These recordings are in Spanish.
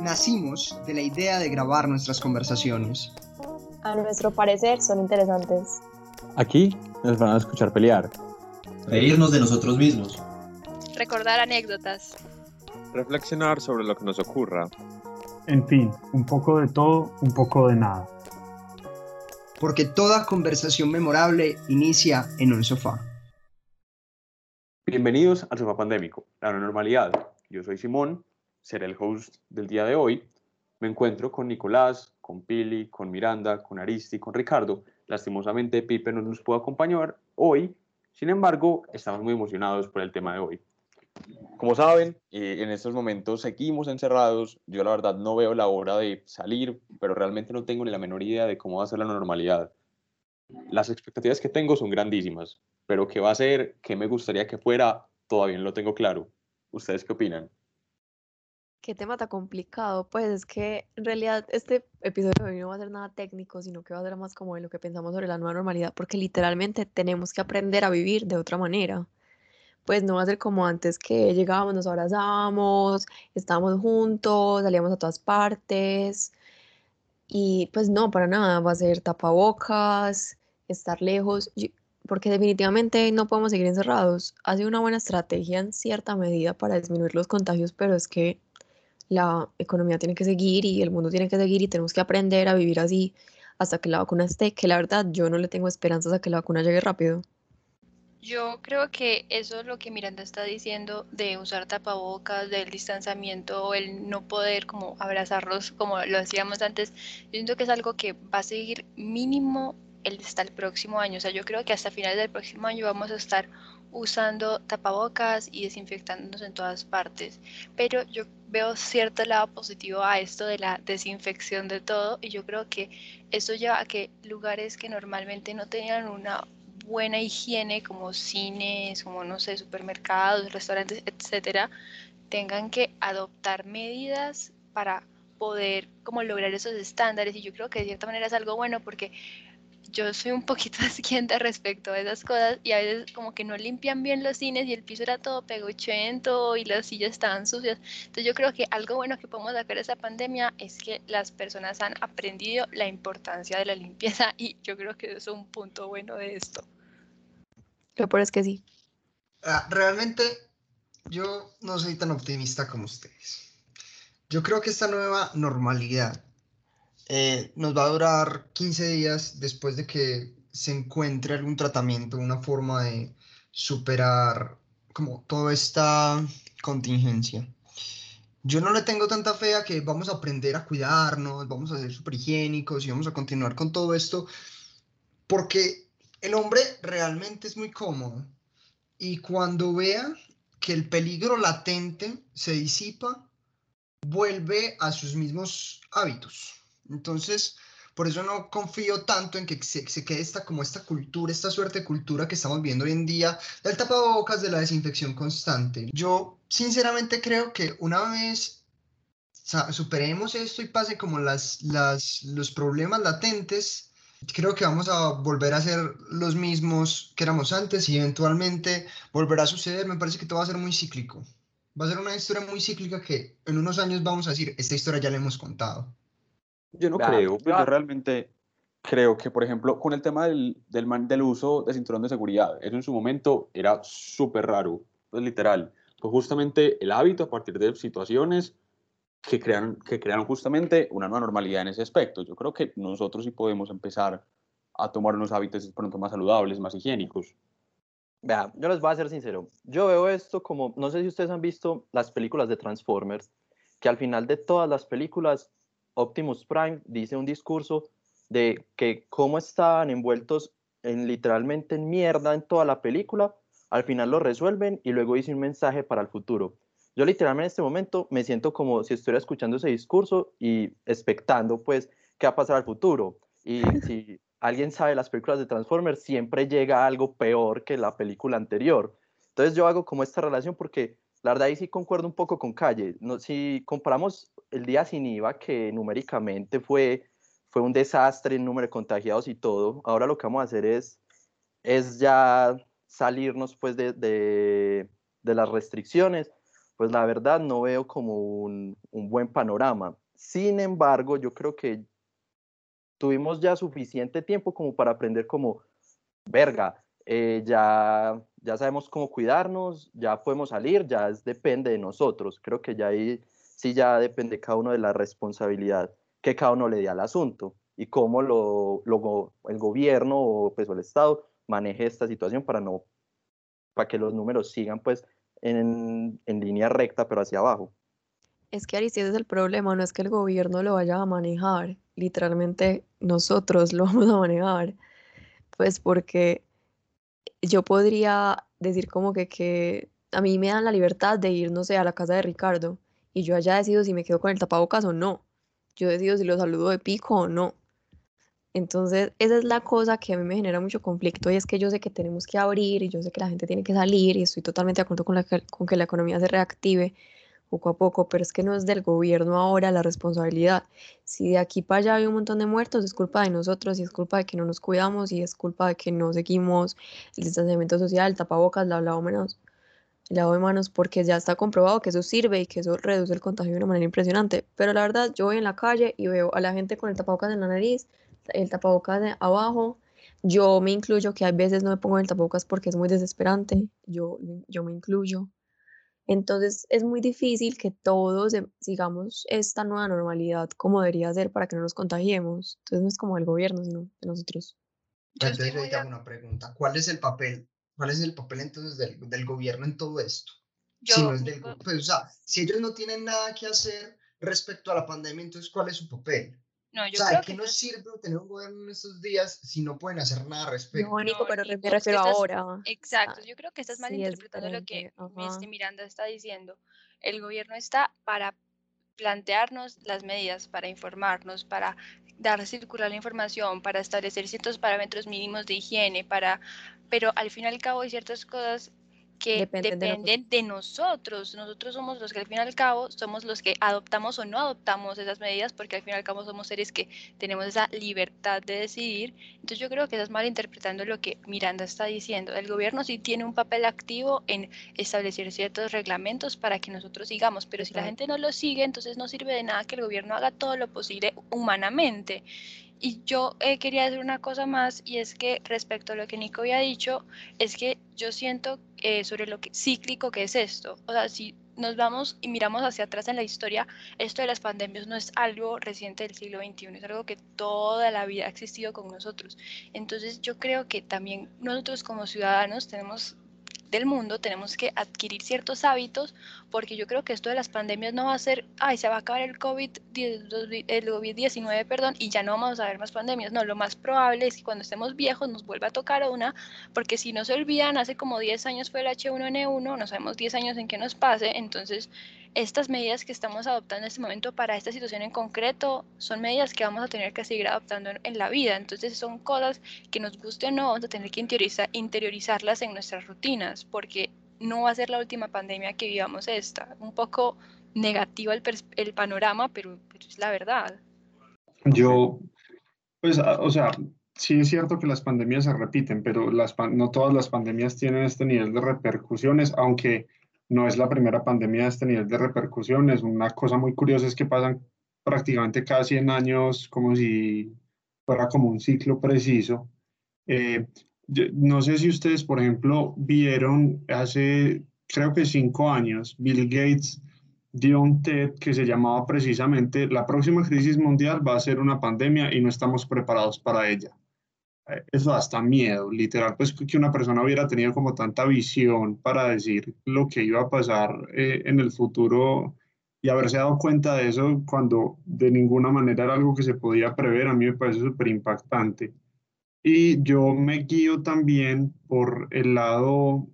Nacimos de la idea de grabar nuestras conversaciones. A nuestro parecer son interesantes. Aquí nos van a escuchar pelear. Reírnos de nosotros mismos. Recordar anécdotas. Reflexionar sobre lo que nos ocurra. En fin, un poco de todo, un poco de nada. Porque toda conversación memorable inicia en un sofá. Bienvenidos al Sofá Pandémico, la normalidad. Yo soy Simón, seré el host del día de hoy. Me encuentro con Nicolás, con Pili, con Miranda, con Aristi, con Ricardo. Lastimosamente Pipe no nos pudo acompañar hoy, sin embargo, estamos muy emocionados por el tema de hoy. Como saben, eh, en estos momentos seguimos encerrados. Yo la verdad no veo la hora de salir, pero realmente no tengo ni la menor idea de cómo va a ser la normalidad. Las expectativas que tengo son grandísimas, pero qué va a ser, qué me gustaría que fuera, todavía no lo tengo claro. ¿Ustedes qué opinan? Qué tema tan complicado. Pues es que en realidad este episodio hoy no va a ser nada técnico, sino que va a ser más como de lo que pensamos sobre la nueva normalidad, porque literalmente tenemos que aprender a vivir de otra manera pues no va a ser como antes que llegábamos, nos abrazábamos, estábamos juntos, salíamos a todas partes. Y pues no, para nada, va a ser tapabocas, estar lejos, porque definitivamente no podemos seguir encerrados. Ha sido una buena estrategia en cierta medida para disminuir los contagios, pero es que la economía tiene que seguir y el mundo tiene que seguir y tenemos que aprender a vivir así hasta que la vacuna esté, que la verdad yo no le tengo esperanzas a que la vacuna llegue rápido. Yo creo que eso es lo que Miranda está diciendo de usar tapabocas, del distanciamiento, el no poder como abrazarlos como lo hacíamos antes. Yo siento que es algo que va a seguir mínimo el, hasta el próximo año. O sea, yo creo que hasta finales del próximo año vamos a estar usando tapabocas y desinfectándonos en todas partes. Pero yo veo cierto lado positivo a esto de la desinfección de todo y yo creo que eso lleva a que lugares que normalmente no tenían una buena higiene como cines, como no sé, supermercados, restaurantes, etcétera, tengan que adoptar medidas para poder como lograr esos estándares y yo creo que de cierta manera es algo bueno porque yo soy un poquito asquienta respecto a esas cosas y a veces como que no limpian bien los cines y el piso era todo pegochento y las sillas estaban sucias. Entonces yo creo que algo bueno que podemos sacar de esa pandemia es que las personas han aprendido la importancia de la limpieza y yo creo que eso es un punto bueno de esto. Lo peor es que sí. Ah, realmente yo no soy tan optimista como ustedes. Yo creo que esta nueva normalidad eh, nos va a durar 15 días después de que se encuentre algún tratamiento, una forma de superar como toda esta contingencia. Yo no le tengo tanta fe a que vamos a aprender a cuidarnos, vamos a ser súper higiénicos y vamos a continuar con todo esto, porque el hombre realmente es muy cómodo y cuando vea que el peligro latente se disipa, vuelve a sus mismos hábitos. Entonces, por eso no confío tanto en que se, quede esta, como esta cultura, esta suerte de cultura que estamos viendo hoy en día, del tapabocas, de la desinfección constante. Yo sinceramente creo que una vez superemos esto y pase como las, las, los problemas latentes, creo que vamos a volver a ser los mismos que éramos antes y eventualmente volverá a suceder. Me parece que todo va a ser muy cíclico. Va a ser una historia muy cíclica que en unos años vamos a decir, esta historia ya la hemos contado. Yo no creo, pues yo realmente creo que, por ejemplo, con el tema del, del, del uso de cinturón de seguridad, eso en su momento era súper raro, pues literal. Pues justamente el hábito a partir de situaciones que crean, que crearon justamente una nueva normalidad en ese aspecto. Yo creo que nosotros sí podemos empezar a tomar unos hábitos pronto más saludables, más higiénicos. Vea, yo les voy a ser sincero. Yo veo esto como, no sé si ustedes han visto las películas de Transformers, que al final de todas las películas, Optimus Prime dice un discurso de que cómo estaban envueltos en literalmente en mierda en toda la película, al final lo resuelven y luego dice un mensaje para el futuro. Yo literalmente en este momento me siento como si estuviera escuchando ese discurso y expectando pues qué va a pasar al futuro. Y si alguien sabe las películas de Transformers, siempre llega algo peor que la película anterior. Entonces yo hago como esta relación porque la verdad ahí sí concuerdo un poco con Calle. No, si comparamos el día sin IVA, que numéricamente fue, fue un desastre en número de contagiados y todo, ahora lo que vamos a hacer es, es ya salirnos pues de, de, las restricciones pues la verdad no veo como un, un buen panorama. Sin embargo, yo creo que tuvimos ya suficiente tiempo como para aprender como, verga, eh, ya, ya sabemos cómo cuidarnos, ya podemos salir, ya es, depende de nosotros. Creo que ya ahí sí ya depende cada uno de la responsabilidad que cada uno le dé al asunto y cómo lo, lo, el gobierno o, pues, el Estado maneje esta situación para, no, para que los números sigan pues en, en línea recta pero hacia abajo. Es que Aristides es el problema, no es que el gobierno lo vaya a manejar, literalmente nosotros lo vamos a manejar, pues porque yo podría decir como que, que a mí me dan la libertad de ir, no sé, a la casa de Ricardo y yo allá decido si me quedo con el tapabocas o no. Yo decido si lo saludo de pico o no. Entonces, esa es la cosa que a mí me genera mucho conflicto y es que yo sé que tenemos que abrir y yo sé que la gente tiene que salir y estoy totalmente de acuerdo con, la, con que la economía se reactive poco a poco, pero es que no es del gobierno ahora la responsabilidad. Si de aquí para allá hay un montón de muertos, es culpa de nosotros y es culpa de que no nos cuidamos y es culpa de que no seguimos el distanciamiento social, el tapabocas, lavado de manos, el lavado de manos, porque ya está comprobado que eso sirve y que eso reduce el contagio de una manera impresionante. Pero la verdad, yo voy en la calle y veo a la gente con el tapabocas en la nariz, el tapabocas de abajo. Yo me incluyo que a veces no me pongo el tapabocas porque es muy desesperante. Yo, yo me incluyo. Entonces es muy difícil que todos sigamos esta nueva normalidad como debería ser para que no nos contagiemos. Entonces no es como el gobierno, sino de nosotros. Entonces yo te hago una pregunta. ¿Cuál es el papel? ¿Cuál es el papel entonces del, del gobierno en todo esto? si, no es del, pues, o sea, si ellos no tienen nada que hacer respecto a la pandemia, entonces ¿cuál es su papel? No, yo o sea, creo ¿qué que nos sirve tener un gobierno en estos días si no pueden hacer nada al respecto? No, Nico, pero Nico, me refiero estás- ahora. Exacto, yo creo que estás sí, es malinterpretando lo que ajá. este Miranda está diciendo. El gobierno está para plantearnos las medidas, para informarnos, para dar circular la información, para establecer ciertos parámetros mínimos de higiene, para, pero al fin y al cabo hay ciertas cosas que Dependen de nosotros. Nosotros somos los que al fin y al cabo somos los que adoptamos o no adoptamos esas medidas, porque al fin y al cabo somos seres que tenemos esa libertad de decidir. Entonces yo creo que estás malinterpretando lo que Miranda está diciendo. El gobierno sí tiene un papel activo en establecer ciertos reglamentos para que nosotros sigamos, pero si la gente no lo sigue, entonces no sirve de nada que el gobierno haga todo lo posible humanamente. Y yo eh, quería decir una cosa más, y es que respecto a lo que Nico había dicho, es que yo siento eh, sobre lo que, cíclico que es esto. O sea, si nos vamos y miramos hacia atrás en la historia, esto de las pandemias no es algo reciente del siglo XXI, es algo que toda la vida ha existido con nosotros. Entonces yo creo que también nosotros como ciudadanos tenemos del mundo tenemos que adquirir ciertos hábitos porque yo creo que esto de las pandemias no va a ser, ay, se va a acabar el COVID, el COVID-19, perdón, y ya no vamos a ver más pandemias. No, lo más probable es que cuando estemos viejos nos vuelva a tocar una, porque si no se olvidan, hace como 10 años fue el H1N1, no sabemos 10 años en qué nos pase, entonces estas medidas que estamos adoptando en este momento para esta situación en concreto son medidas que vamos a tener que seguir adoptando en, la vida. Entonces son cosas que nos guste o no, vamos a tener que interiorizar, interiorizarlas en nuestras rutinas, porque no va a ser la última pandemia que vivamos esta. Un poco negativo el, panorama, pero, pero, es la verdad. Yo, pues, o sea, sí es cierto que las pandemias se repiten, pero las, no todas las pandemias tienen este nivel de repercusiones, aunque no es la primera pandemia de este nivel de repercusiones. Una cosa muy curiosa es que pasan prácticamente cada 100 años como si fuera como un ciclo preciso. Eh, no sé si ustedes, por ejemplo, vieron hace, creo que cinco años, Bill Gates dio un TED que se llamaba precisamente La próxima crisis mundial va a ser una pandemia y no estamos preparados para ella eso hasta miedo, literal, pues que una persona hubiera tenido como tanta visión para decir lo que iba a pasar eh, en el futuro y haberse dado cuenta de eso cuando de ninguna manera era algo que se podía prever, a mí me parece súper impactante. Y yo me guío también por el lado,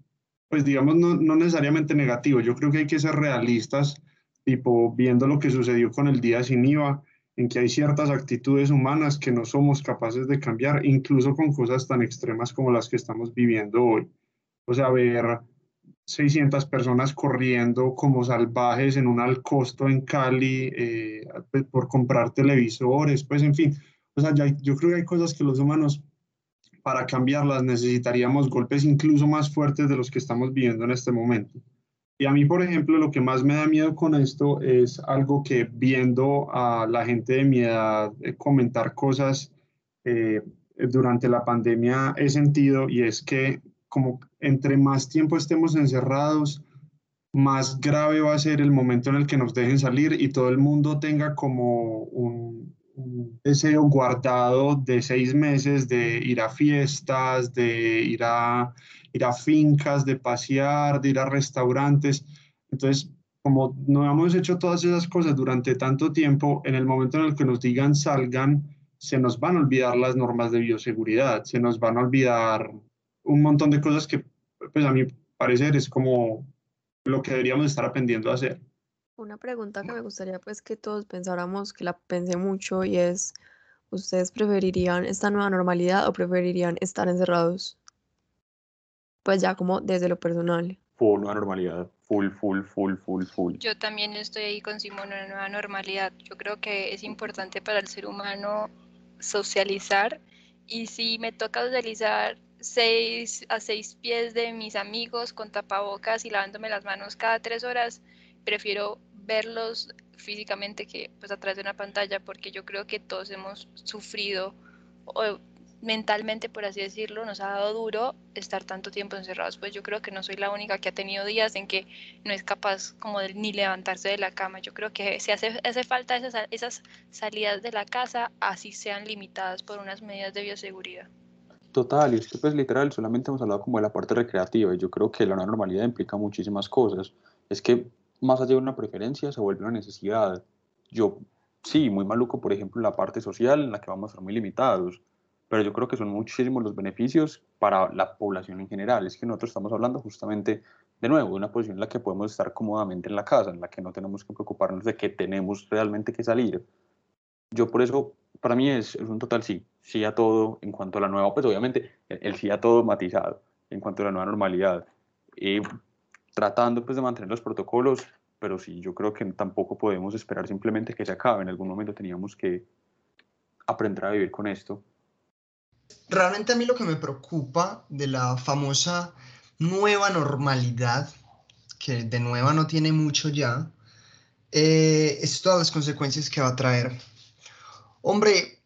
pues digamos, no, no necesariamente negativo, yo creo que hay que ser realistas, tipo viendo lo que sucedió con el día sin IVA en que hay ciertas actitudes humanas que no somos capaces de cambiar, incluso con cosas tan extremas como las que estamos viviendo hoy. O sea, ver 600 personas corriendo como salvajes en un alcosto en Cali eh, por comprar televisores, pues en fin, o sea, ya, yo creo que hay cosas que los humanos para cambiarlas necesitaríamos golpes incluso más fuertes de los que estamos viviendo en este momento. Y a mí, por ejemplo, lo que más me da miedo con esto es algo que viendo a la gente de mi edad eh, comentar cosas eh, durante la pandemia he sentido y es que como entre más tiempo estemos encerrados, más grave va a ser el momento en el que nos dejen salir y todo el mundo tenga como un, deseo guardado de seis meses de ir a fiestas, de ir a, ir a fincas, de pasear, de ir a restaurantes. Entonces, como no hemos hecho todas esas cosas durante tanto tiempo, en el momento en el que nos digan salgan, se nos van a olvidar las normas de bioseguridad, se nos van a olvidar un montón de cosas que, pues a mi parecer, es como lo que deberíamos estar aprendiendo a hacer. Una pregunta que me gustaría pues que todos pensáramos, que la pensé mucho y es, ¿ustedes preferirían esta nueva normalidad o preferirían estar encerrados? Pues ya como desde lo personal. Full nueva normalidad, full, full, full, full, full. Yo también estoy ahí con Simón, una nueva normalidad. Yo creo que es importante para el ser humano socializar y si me toca socializar seis a seis pies de mis amigos con tapabocas y lavándome las manos cada tres horas, prefiero verlos físicamente que pues a través de una pantalla porque yo creo que todos hemos sufrido o mentalmente por así decirlo nos ha dado duro estar tanto tiempo encerrados pues yo creo que no soy la única que ha tenido días en que no es capaz como de ni levantarse de la cama yo creo que si hace, hace falta esas, esas salidas de la casa así sean limitadas por unas medidas de bioseguridad Total, y es que pues literal, solamente hemos hablado como de la parte recreativa y yo creo que la nueva normalidad implica muchísimas cosas. Es que más allá de una preferencia se vuelve una necesidad. Yo, sí, muy maluco, por ejemplo, la parte social en la que vamos a estar muy limitados, pero yo creo que son muchísimos los beneficios para la población en general. Es que nosotros estamos hablando justamente, de nuevo, de una posición en la que podemos estar cómodamente en la casa, en la que no tenemos que preocuparnos de que tenemos realmente que salir. Yo por eso, para mí es, es un total sí sí a todo en cuanto a la nueva, pues obviamente el, sí a todo matizado en cuanto a la nueva normalidad, y tratando pues de mantener los protocolos, pero sí, yo creo que tampoco podemos esperar simplemente que se acabe, en algún momento teníamos que aprender a vivir con esto. Realmente a mí lo que me preocupa de la famosa nueva normalidad, que de nueva no tiene mucho ya, eh, es todas las consecuencias que va a traer. Hombre,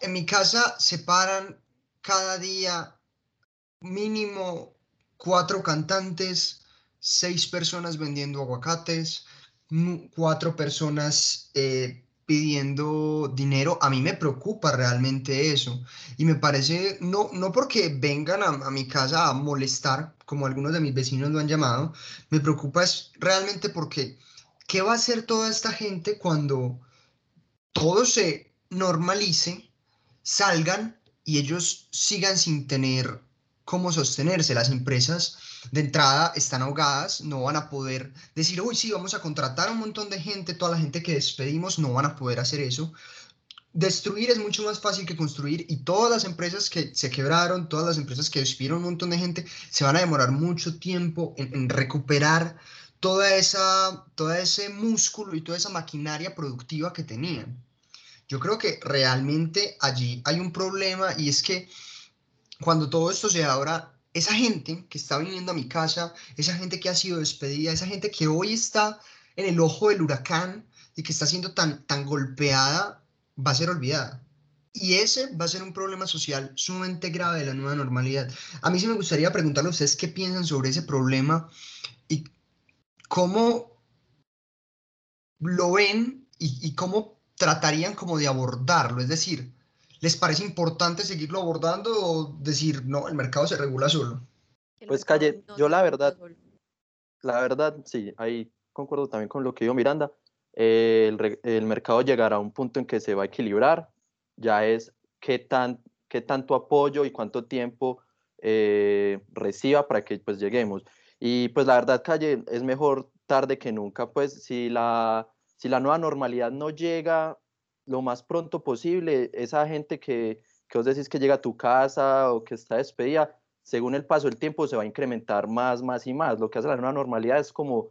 en mi casa se paran cada día mínimo cuatro cantantes, seis personas vendiendo aguacates, cuatro personas eh, pidiendo dinero. A mí me preocupa realmente eso. Y me parece, no, no porque vengan a, a, mi casa a molestar, como algunos de mis vecinos lo han llamado, me preocupa es realmente porque, ¿qué va a hacer toda esta gente cuando todo se normalice? salgan y ellos sigan sin tener cómo sostenerse. Las empresas de entrada están ahogadas, no van a poder decir, uy, sí, vamos a contratar a un montón de gente, toda la gente que despedimos, no van a poder hacer eso. Destruir es mucho más fácil que construir y todas las empresas que se quebraron, todas las empresas que despidieron un montón de gente, se van a demorar mucho tiempo en, en recuperar toda esa, todo ese músculo y toda esa maquinaria productiva que tenían. Yo creo que realmente allí hay un problema y es que cuando todo esto se abra, esa gente que está viniendo a mi casa, esa gente que ha sido despedida, esa gente que hoy está en el ojo del huracán y que está siendo tan, tan golpeada, va a ser olvidada. Y ese va a ser un problema social sumamente grave de la nueva normalidad. A mí sí me gustaría preguntarle a ustedes qué piensan sobre ese problema y cómo lo ven y, y cómo tratarían como de abordarlo? Es decir, ¿les parece importante seguirlo abordando o decir, no, el mercado se regula solo? Pues Calle, yo la verdad, la verdad, sí, ahí concuerdo también con lo que dijo Miranda. el, el, mercado llegará a un punto en que se va a equilibrar, ya es qué, tan, qué tanto apoyo y cuánto tiempo eh, reciba para que pues lleguemos. Y pues la verdad, Calle, es mejor tarde que nunca, pues si la, si la nueva normalidad no llega lo más pronto posible, esa gente que, que os decís que llega a tu casa o que está despedida, según el paso del tiempo se va a incrementar más, más y más. Lo que hace la nueva normalidad es como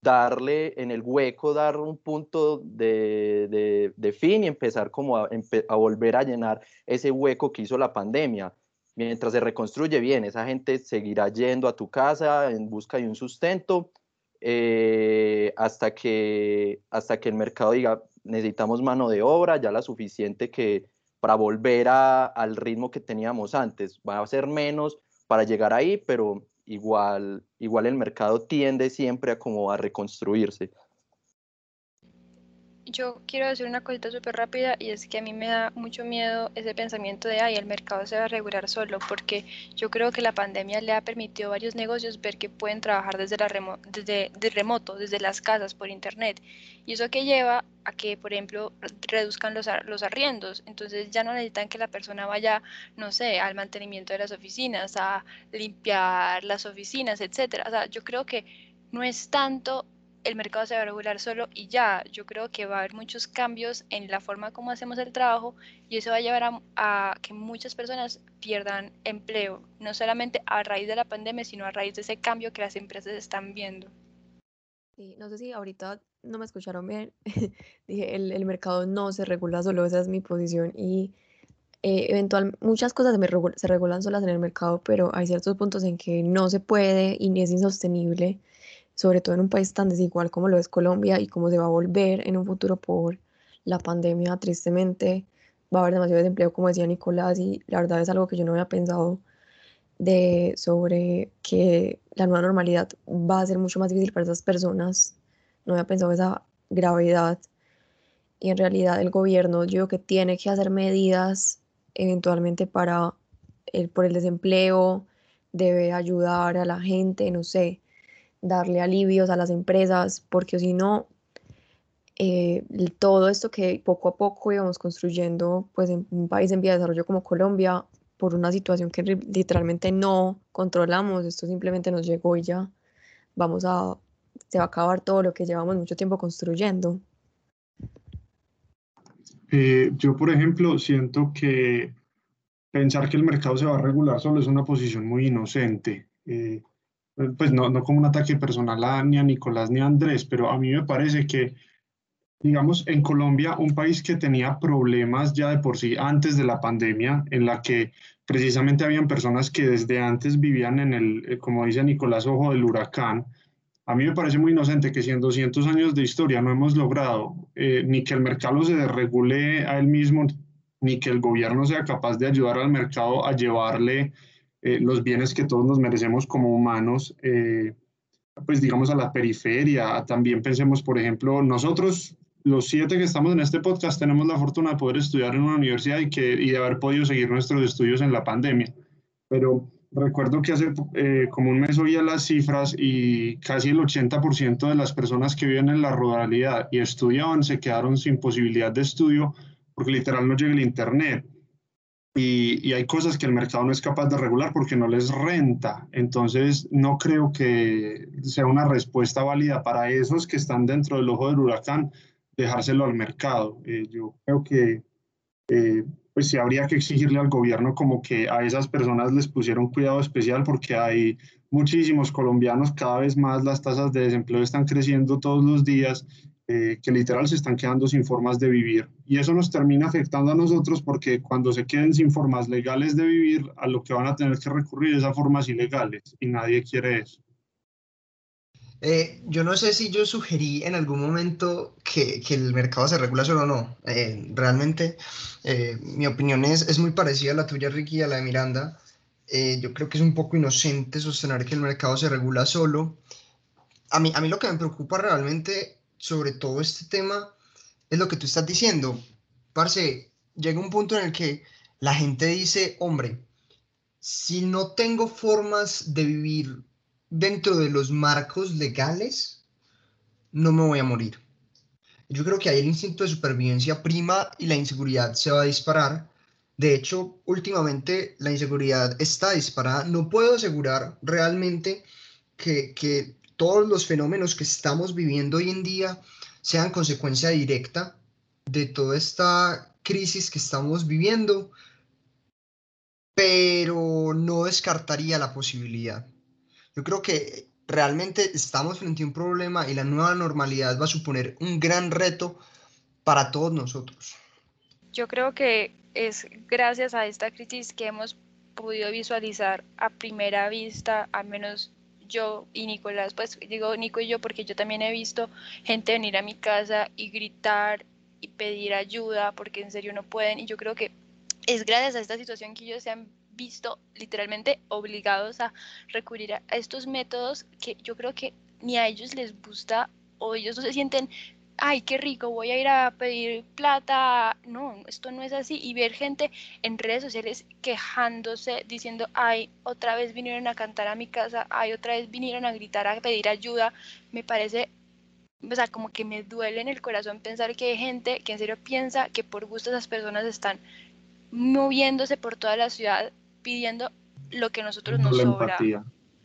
darle en el hueco, dar un punto de, de, fin y empezar como a, a, volver a llenar ese hueco que hizo la pandemia. Mientras se reconstruye bien, esa gente seguirá yendo a tu casa en busca de un sustento eh, hasta, que, hasta que el mercado diga, necesitamos mano de obra, ya la suficiente que para volver a, al ritmo que teníamos antes. Va a ser menos para llegar ahí, pero igual, igual el mercado tiende siempre a como a reconstruirse. Yo quiero decir una cosita súper rápida y es que a mí me da mucho miedo ese pensamiento de, ay, el mercado se va a regular solo, porque yo creo que la pandemia le ha permitido a varios negocios ver que pueden trabajar desde, la desde, remoto, desde las casas, por internet. Y eso que lleva a que, por ejemplo, reduzcan los, los arriendos. Entonces ya no necesitan que la persona vaya, no sé, al mantenimiento de las oficinas, a limpiar las oficinas, etcétera. O sea, yo creo que no es tanto el mercado se va a regular solo y ya, yo creo que va a haber muchos cambios en la forma como hacemos el trabajo y eso va a llevar a, que muchas personas pierdan empleo, no solamente a raíz de la pandemia, sino a raíz de ese cambio que las empresas están viendo. Sí, no sé si ahorita no me escucharon bien, dije, el, el, mercado no se regula solo, esa es mi posición y eh, eventual, muchas cosas se, se regulan solas en el mercado, pero hay ciertos puntos en que no se puede y es insostenible sobre todo en un país tan desigual como lo es Colombia y cómo se va a volver en un futuro por la pandemia, tristemente va a haber demasiado desempleo, como decía Nicolás, y la verdad es algo que yo no había pensado de sobre que la nueva normalidad va a ser mucho más difícil para esas personas. No había pensado esa gravedad. Y en realidad el gobierno yo creo que tiene que hacer medidas eventualmente para el, por el desempleo, debe ayudar a la gente, no sé, darle alivios a las empresas, porque si no, eh, todo esto que poco a poco íbamos construyendo pues en un país en vía de desarrollo como Colombia, por una situación que literalmente no controlamos, esto simplemente nos llegó y ya vamos a, se va a acabar todo lo que llevamos mucho tiempo construyendo. Eh, yo, por ejemplo, siento que pensar que el mercado se va a regular solo es una posición muy inocente. Eh, pues no, no como un ataque personal a, ni a Nicolás ni a Andrés, pero a mí me parece que, digamos, en Colombia, un país que tenía problemas ya de por sí antes de la pandemia, en la que precisamente habían personas que desde antes vivían en el, eh, como dice Nicolás, ojo del huracán, a mí me parece muy inocente que si en 200 años de historia no hemos logrado eh, ni que el mercado se desregule a él mismo, ni que el gobierno sea capaz de ayudar al mercado a llevarle eh, los bienes que todos nos merecemos como humanos, eh, pues digamos a la periferia. También pensemos, por ejemplo, nosotros, los siete que estamos en este podcast, tenemos la fortuna de poder estudiar en una universidad y, que, y de haber podido seguir nuestros estudios en la pandemia. Pero recuerdo que hace eh, como un mes oía las cifras y casi el 80% de las personas que viven en la ruralidad y estudiaban se quedaron sin posibilidad de estudio porque literal no llega el internet y, hay cosas que el mercado no es capaz de regular porque no les renta. Entonces, no creo que sea una respuesta válida para esos que están dentro del ojo del huracán dejárselo al mercado. Eh, yo creo que eh, pues sí habría que exigirle al gobierno como que a esas personas les pusieron cuidado especial porque hay muchísimos colombianos, cada vez más las tasas de desempleo están creciendo todos los días eh, que literal se están quedando sin formas de vivir. Y eso nos termina afectando a nosotros porque cuando se queden sin formas legales de vivir, a lo que van a tener que recurrir es a formas ilegales y nadie quiere eso. Eh, yo no sé si yo sugerí en algún momento que, que el mercado se regula solo o no. Eh, realmente mi opinión es, es muy parecida a la tuya, Ricky, a la de Miranda. yo creo que es un poco inocente sostener que el mercado se regula solo. A mí, a mí lo que me preocupa realmente sobre todo este tema es lo que tú estás diciendo. Parce, llega un punto en el que la gente dice, hombre, si no tengo formas de vivir dentro de los marcos legales, no me voy a morir. Yo creo que ahí el instinto de supervivencia prima y la inseguridad se va a disparar. De hecho, últimamente la inseguridad está disparada. No puedo asegurar realmente que, que todos los fenómenos que estamos viviendo hoy en día sean consecuencia directa de toda esta crisis que estamos viviendo, pero no descartaría la posibilidad. Yo creo que realmente estamos frente a un problema y la nueva normalidad va a suponer un gran reto para todos nosotros. Yo creo que es gracias a esta crisis que hemos podido visualizar a primera vista, al menos yo y Nicolás, pues digo Nico y yo porque yo también he visto gente venir a mi casa y gritar y pedir ayuda porque en serio no pueden. Y yo creo que es gracias a esta situación que ellos se han visto literalmente obligados a recurrir a estos métodos que yo creo que ni a ellos les gusta o ellos no se sienten ay, qué rico, voy a ir a pedir plata. No, esto no es así. Y ver gente en redes sociales quejándose, diciendo, ay, otra vez vinieron a cantar a mi casa, ay, otra vez vinieron a gritar, a pedir ayuda, me parece, o sea, como que me duele en el corazón pensar que hay gente que en serio piensa que por gusto esas personas están moviéndose por toda la ciudad pidiendo lo que nosotros nos sobra.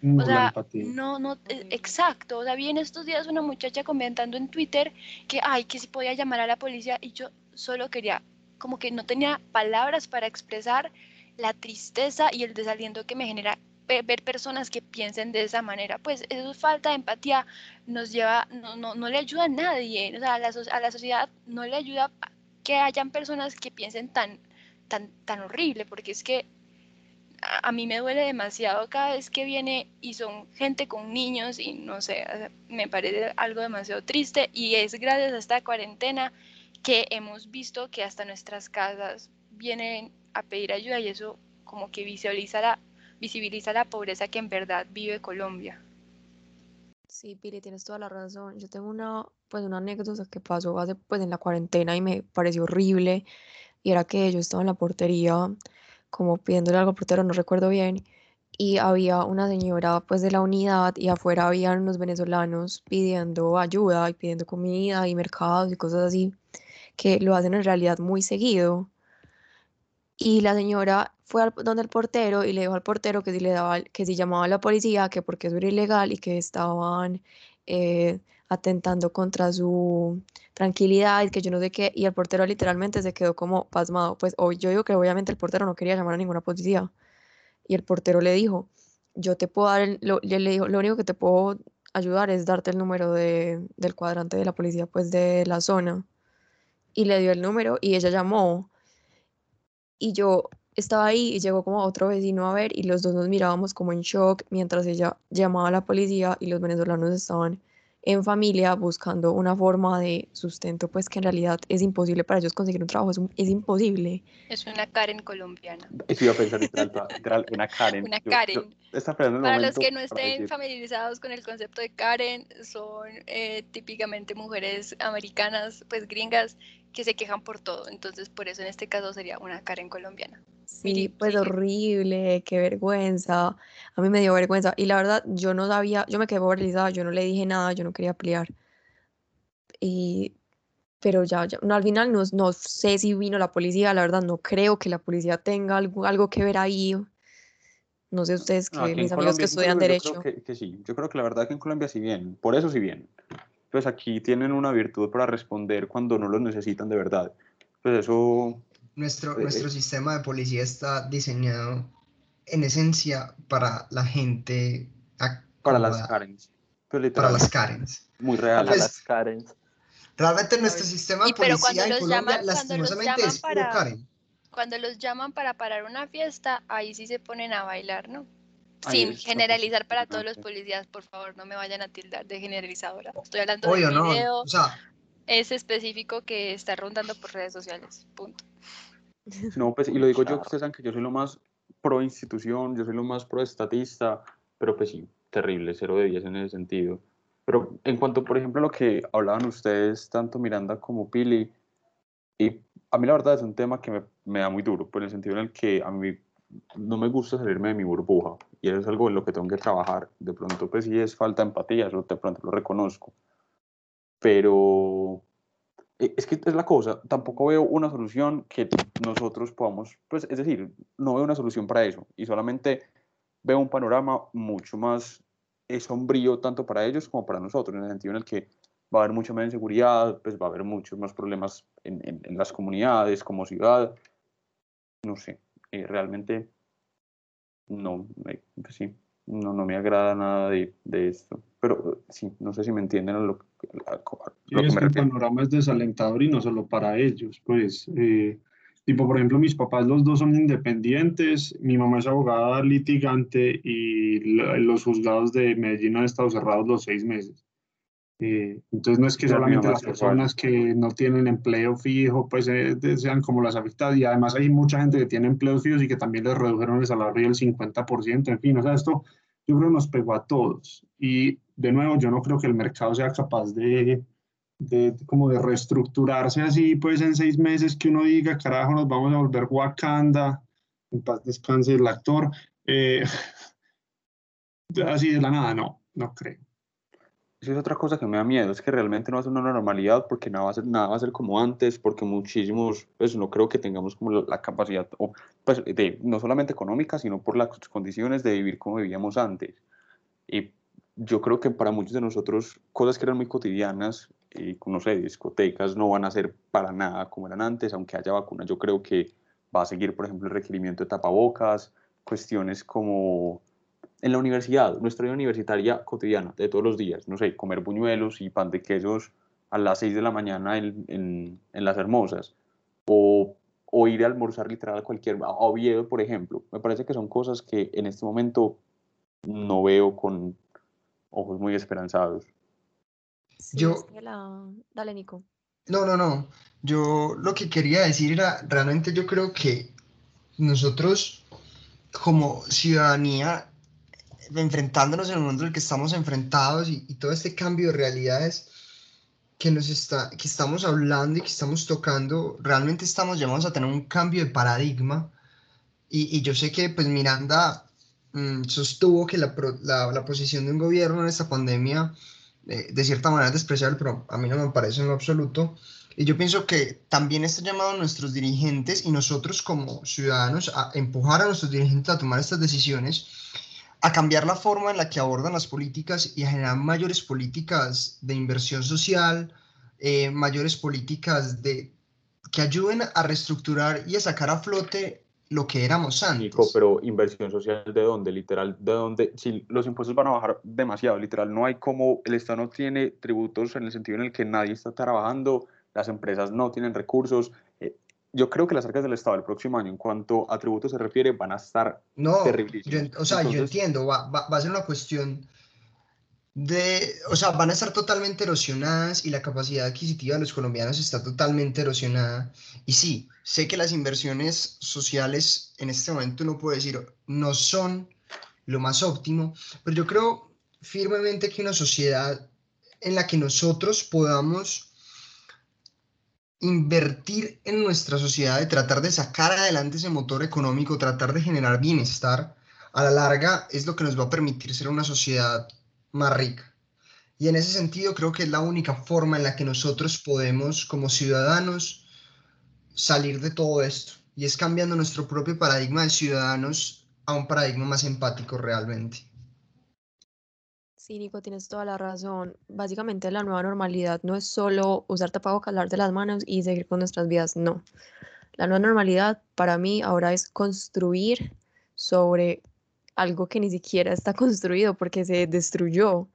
O sea, no, no, e, exacto. O sea, vi en estos días una muchacha comentando en Twitter que, ay, que si podía llamar a la policía y yo solo quería, como que no tenía palabras para expresar la tristeza y el desaliento que me genera ver personas que piensen de esa manera. Pues eso falta de empatía, nos lleva, no, no, no le ayuda a nadie, o sea, a la, a la sociedad no le ayuda que hayan personas que piensen tan, tan, tan horrible, porque es que a, mí me duele demasiado cada vez que viene y son gente con niños y no sé, me parece algo demasiado triste y es gracias a esta cuarentena que hemos visto que hasta nuestras casas vienen a pedir ayuda y eso como que visibiliza la, visibiliza la pobreza que en verdad vive Colombia. Sí, Pili, tienes toda la razón. Yo tengo una, pues una anécdota que pasó hace, pues en la cuarentena y me pareció horrible. Y era que yo estaba en la portería como pidiéndole algo al portero, no recuerdo bien, y había una señora pues de la unidad y afuera habían unos venezolanos pidiendo ayuda y pidiendo comida y mercados y cosas así, que lo hacen en realidad muy seguido. Y la señora fue al, donde el portero y le dijo al portero que si le daba, que si llamaba a la policía, que porque eso era ilegal y que estaban eh, atentando contra su tranquilidad y que yo no sé qué, y el portero literalmente se quedó como pasmado. Pues yo digo que obviamente el portero no quería llamar a ninguna policía. Y el portero le dijo, yo te puedo dar, lo, le dijo, lo único que te puedo ayudar es darte el número de, del cuadrante de la policía, pues de la zona. Y le dio el número y ella llamó. Y yo estaba ahí y llegó como otro vecino a ver y los dos nos mirábamos como en shock mientras ella llamaba a la policía y los venezolanos estaban en familia buscando una forma de sustento, pues que en realidad es imposible para ellos conseguir un trabajo, es, es imposible. Es una Karen colombiana. Eso iba a pensar literal, una Karen. Una Karen. para los que no estén familiarizados con el concepto de Karen, son eh, típicamente mujeres americanas, pues gringas, que se quejan por todo. Entonces, por eso en este caso sería una Karen colombiana. Sí, pues horrible, qué vergüenza. A mí me dio vergüenza. Y la verdad, yo no sabía, yo me quedé paralizada, yo no le dije nada, yo no quería pelear. Y, pero ya, ya no, al final no, no sé si vino la policía, la verdad, no creo que la policía tenga algo, algo que ver ahí. No sé ustedes, que mis amigos que estudian Derecho. Yo creo que, sí, yo creo que la verdad que en Colombia sí vienen, por eso sí vienen. Pues aquí tienen una virtud para responder cuando no los necesitan de verdad. Pues eso nuestro, eh, nuestro eh. sistema de policía está diseñado en esencia para la gente. Para las Karens. Para las Karens. Muy real. Para las Karens. Realmente nuestro sistema de policía en Colombia lastimosamente es para, Karen. Cuando los llaman para parar una fiesta, ahí sí se ponen a bailar, ¿no? Sin generalizar para todos los policías, por favor, no me vayan a tildar de generalizadora. Estoy hablando de un video. es específico que está rondando por redes sociales. Punto. No, pues, y lo digo yo, que ustedes saben que yo soy lo más pro institución, yo soy lo más pro estatista, pero pues sí, terrible, cero de 10 en ese sentido. Pero en cuanto, por ejemplo, a lo que hablaban ustedes, tanto Miranda como Pili, y a mí la verdad es un tema que me, me da muy duro, por el sentido en el que a mí no me gusta salirme de mi burbuja, y eso es algo en lo que tengo que trabajar. De pronto, pues sí es falta de empatía, eso de pronto lo reconozco. Pero e, es que es la cosa, tampoco veo una solución que nosotros podamos, pues es decir, no veo una solución para eso y solamente veo un panorama mucho más eh, sombrío tanto para ellos como para nosotros, en el sentido en el que va a haber mucha más inseguridad, pues va a haber muchos más problemas en, las comunidades como ciudad, no sé, eh, realmente no, pues sí, no, no me agrada nada de, de esto. Pero sí, no sé si me entienden a lo, a, lo que me El panorama es desalentador y no solo para ellos, pues eh, Tipo, por ejemplo, mis papás los dos son independientes, mi mamá es abogada litigante y lo- los juzgados de Medellín han estado cerrados los seis meses. Eh, entonces no es que solamente las personas que no tienen empleo fijo pues eh, sean como las afectadas y además hay mucha gente que tiene empleos fijos y que también les redujeron el salario del 50%, en fin, o sea, esto yo creo nos pegó a todos. Y de nuevo yo no creo que el mercado sea capaz de, de como de reestructurarse así pues en seis meses que uno diga carajo nos vamos a volver Wakanda, en paz descanse el actor, eh, así de la nada, no, no creo. Eso es otra cosa que me da miedo, es que realmente no va a ser una normalidad porque nada va a ser, nada va a ser como antes, porque muchísimos, pues no creo que tengamos como la, la capacidad, o, pues de, no solamente económica, sino por las condiciones de vivir como vivíamos antes. Y yo creo que para muchos de nosotros, cosas que eran muy cotidianas, y no sé, discotecas no van a ser para nada como eran antes, aunque haya vacunas, yo creo que va a seguir, por ejemplo, el requerimiento de tapabocas, cuestiones como en la universidad, nuestra vida universitaria cotidiana de todos los días, no sé, comer buñuelos y pan de quesos a las 6 de la mañana en, en, en Las Hermosas, o, o, ir a almorzar literal a cualquier, a Oviedo, por ejemplo. Me parece que son cosas que en este momento no veo con ojos muy esperanzados. Sí, Yo- es que la... Dale, Nico. No, no, no. Yo lo que quería decir era, realmente yo creo que nosotros como ciudadanía, enfrentándonos en el mundo en el que estamos enfrentados y, y todo este cambio de realidades que nos está, que estamos hablando y que estamos tocando, realmente estamos llamados a tener un cambio de paradigma. Y, y yo sé que pues Miranda mm, sostuvo que la, la, la posición de un gobierno en esta pandemia eh, de cierta manera es despreciable, pero a mí no me parece en lo absoluto. Y yo pienso que también está llamado a nuestros dirigentes y nosotros como ciudadanos a empujar a nuestros dirigentes a tomar estas decisiones, a cambiar la forma en la que abordan las políticas y a generar mayores políticas de inversión social, eh, mayores políticas de, que ayuden a reestructurar y a sacar a flote lo que éramos antes. Nico, pero inversión social de dónde, literal, de dónde, si los impuestos van a bajar demasiado, literal, no hay como, el Estado no tiene tributos en el sentido en el que nadie está trabajando, las empresas no tienen recursos. eh, yo creo que las arcas del Estado el próximo año, en cuanto a tributos se refiere, van a estar No, yo o sea, yo Entonces- entiendo, va, va, va a ser una cuestión de, o sea, van a estar totalmente erosionadas y la capacidad adquisitiva de los colombianos está totalmente erosionada. Y sí, sé que las inversiones sociales en este momento no puedo decir no son lo más óptimo, pero yo creo firmemente que una sociedad en la que nosotros podamos invertir en nuestra sociedad, de tratar de sacar adelante ese motor económico, tratar de generar bienestar, a la larga es lo que nos va a permitir ser una sociedad más rica. Y en ese sentido creo que es la única forma en la que nosotros podemos como ciudadanos salir de todo esto. Y es cambiando nuestro propio paradigma de ciudadanos a un paradigma más empático realmente. Sí, Nico, tienes toda la razón. Básicamente la nueva normalidad no es solo usar tapabocas, lavarte las manos y seguir con nuestras vidas, no. La nueva normalidad para mí ahora es construir sobre algo que ni siquiera está construido porque se destruyó.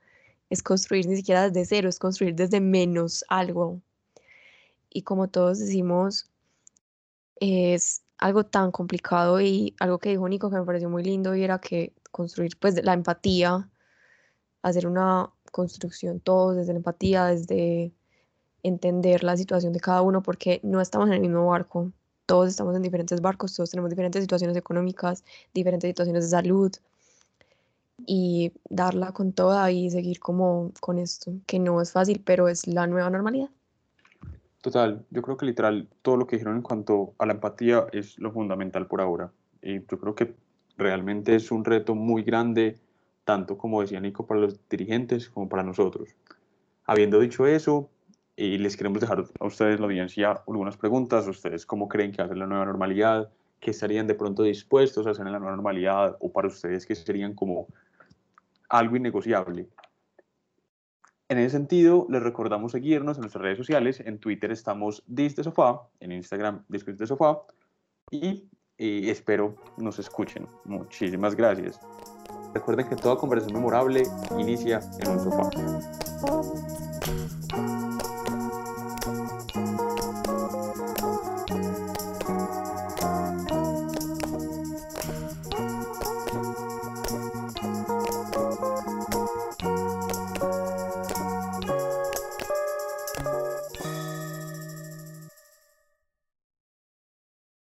Es construir ni siquiera desde cero, es construir desde menos algo. Y como todos decimos, es algo tan complicado y algo que dijo Nico que me pareció muy lindo y era que construir pues la empatía hacer una construcción todos desde la empatía, desde entender la situación de cada uno, porque no estamos en el mismo barco, todos estamos en diferentes barcos, todos tenemos diferentes situaciones económicas, diferentes situaciones de salud, y darla con toda y seguir como con esto, que no es fácil, pero es la nueva normalidad. Total, yo creo que literal todo lo que dijeron en cuanto a la empatía es lo fundamental por ahora. Y yo creo que realmente es un reto muy grande, tanto como decía Nico, para los dirigentes como para nosotros. Habiendo dicho eso, y les queremos dejar a ustedes, la audiencia, algunas preguntas. ¿Ustedes cómo creen que ser la nueva normalidad? ¿Qué estarían de pronto dispuestos a hacer en la nueva normalidad? ¿O para ustedes qué serían como algo innegociable? En ese sentido, les recordamos seguirnos en nuestras redes sociales. En Twitter estamos Dis de Sofá, en Instagram Discos de Sofá. Y eh, espero nos escuchen. Muchísimas gracias. Recuerden que toda conversación memorable inicia en un sofá.